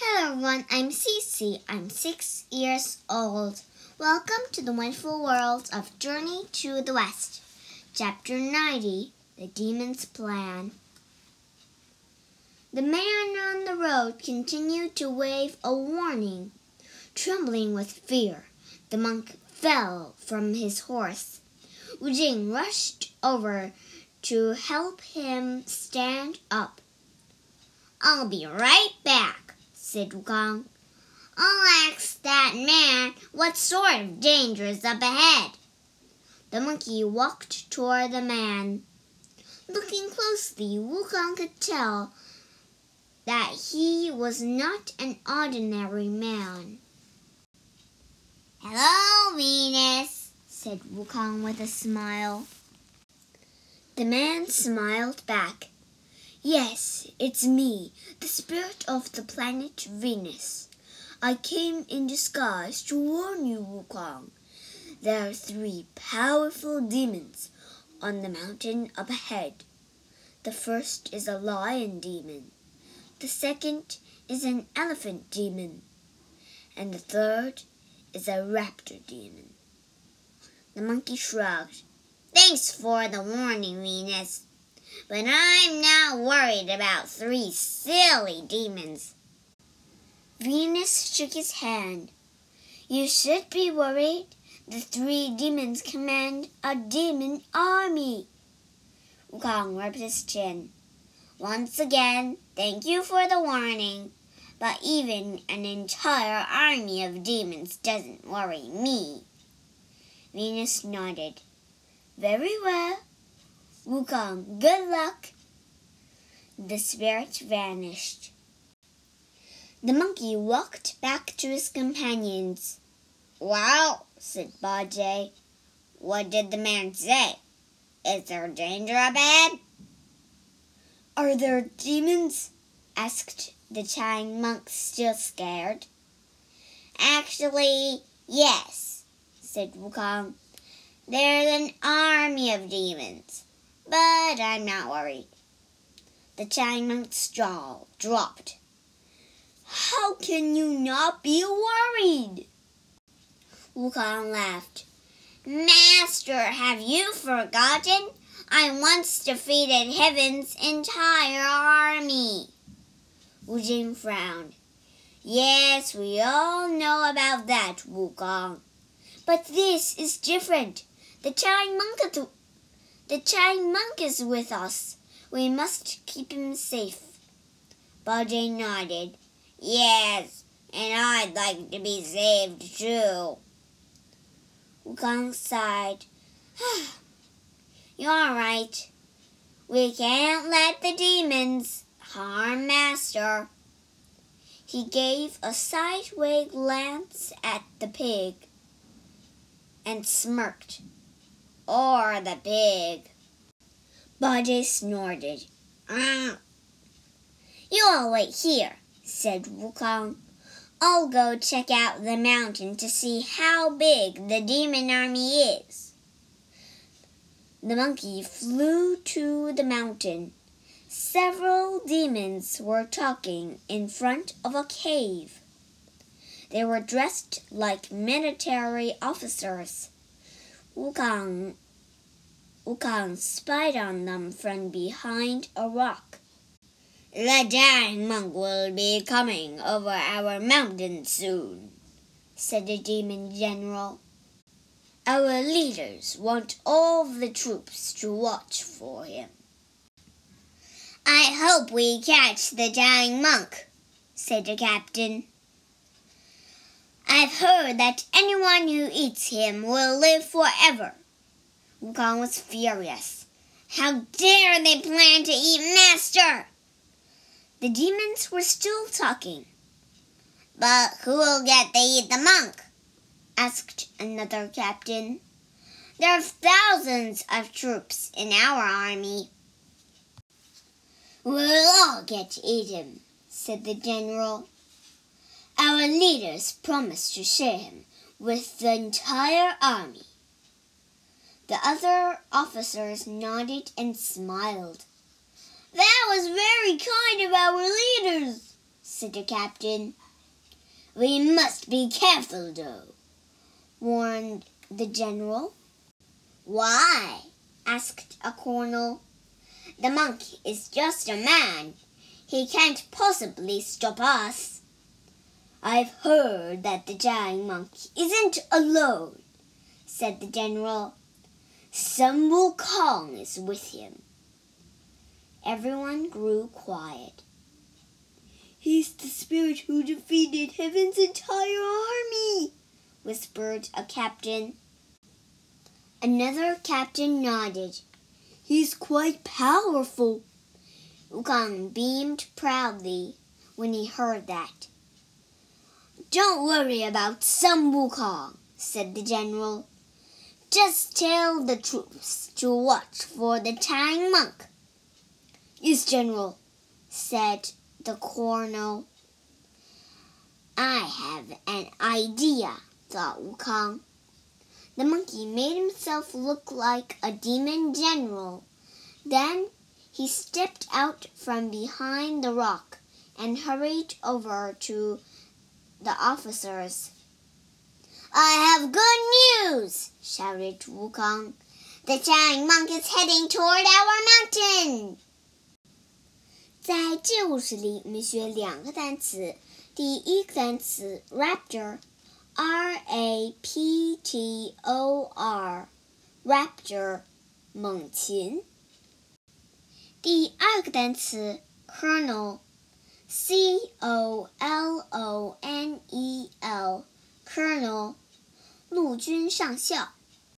Hello everyone, I'm Cece. I'm six years old. Welcome to the wonderful world of Journey to the West. Chapter 90 The Demon's Plan. The man on the road continued to wave a warning. Trembling with fear, the monk fell from his horse. Wu Jing rushed over to help him stand up. I'll be right back, said Wukong. I'll ask that man what sort of danger is up ahead. The monkey walked toward the man. Looking closely, Wukong could tell that he was not an ordinary man. Hello, Venus, said Wukong with a smile. The man smiled back. Yes, it's me, the spirit of the planet Venus. I came in disguise to warn you, Wukong. There are three powerful demons on the mountain up ahead. The first is a lion demon. The second is an elephant demon. And the third is a raptor demon. The monkey shrugged. Thanks for the warning, Venus. But I'm not worried about three silly demons. Venus shook his hand. You should be worried. The three demons command a demon army. Wukong rubbed his chin. Once again, thank you for the warning. But even an entire army of demons doesn't worry me. Venus nodded. Very well. Wukong, good luck. The spirit vanished. The monkey walked back to his companions. Well, said Bajie, what did the man say? Is there danger ahead? Are there demons? asked the Tang monk, still scared. Actually, yes, said Wukong. There's an army of demons, but I'm not worried. The monk's jaw dropped. How can you not be worried? Wukong laughed. Master, have you forgotten? I once defeated Heaven's entire army. Wu Jing frowned. Yes, we all know about that, Wukong. But this is different. The Tang monk, the Tang monk is with us. We must keep him safe. Bajie nodded. Yes, and I'd like to be saved too. Wukong sighed. You're right. We can't let the demons harm Master. He gave a sideway glance at the pig and smirked. Or the pig. Bajie snorted. Ah. You all wait here, said Wukong. I'll go check out the mountain to see how big the demon army is. The monkey flew to the mountain. Several demons were talking in front of a cave. They were dressed like military officers. Wukong, Wukong spied on them from behind a rock. The giant monk will be coming over our mountain soon, said the demon general. Our leaders want all the troops to watch for him. I hope we catch the dying monk, said the captain. Heard that anyone who eats him will live forever. Wukong was furious. How dare they plan to eat Master? The demons were still talking. But who will get to eat the monk? asked another captain. There are thousands of troops in our army. We'll all get to eat him, said the general. Our leaders promised to share him with the entire army. The other officers nodded and smiled. That was very kind of our leaders, said the captain. We must be careful, though, warned the general. Why? asked a colonel. The monk is just a man. He can't possibly stop us. I've heard that the giant monkey isn't alone, said the general. Sun Wukong is with him. Everyone grew quiet. He's the spirit who defeated heaven's entire army, whispered a captain. Another captain nodded. He's quite powerful. Wukong beamed proudly when he heard that. Don't worry about Sun Wukong, said the general. Just tell the troops to watch for the Tang monk. Yes, General, said the colonel. I have an idea, thought Wukong. The monkey made himself look like a demon general. Then he stepped out from behind the rock and hurried over to the officers. I have good news, shouted Wukong. The giant monk is heading toward our mountain. 在这故事里，我们学两个单词。第一个单词 raptor，r a p t o r，raptor，猛禽。第二个单词 colonel，c o l o n e l，colonel，陆军上校。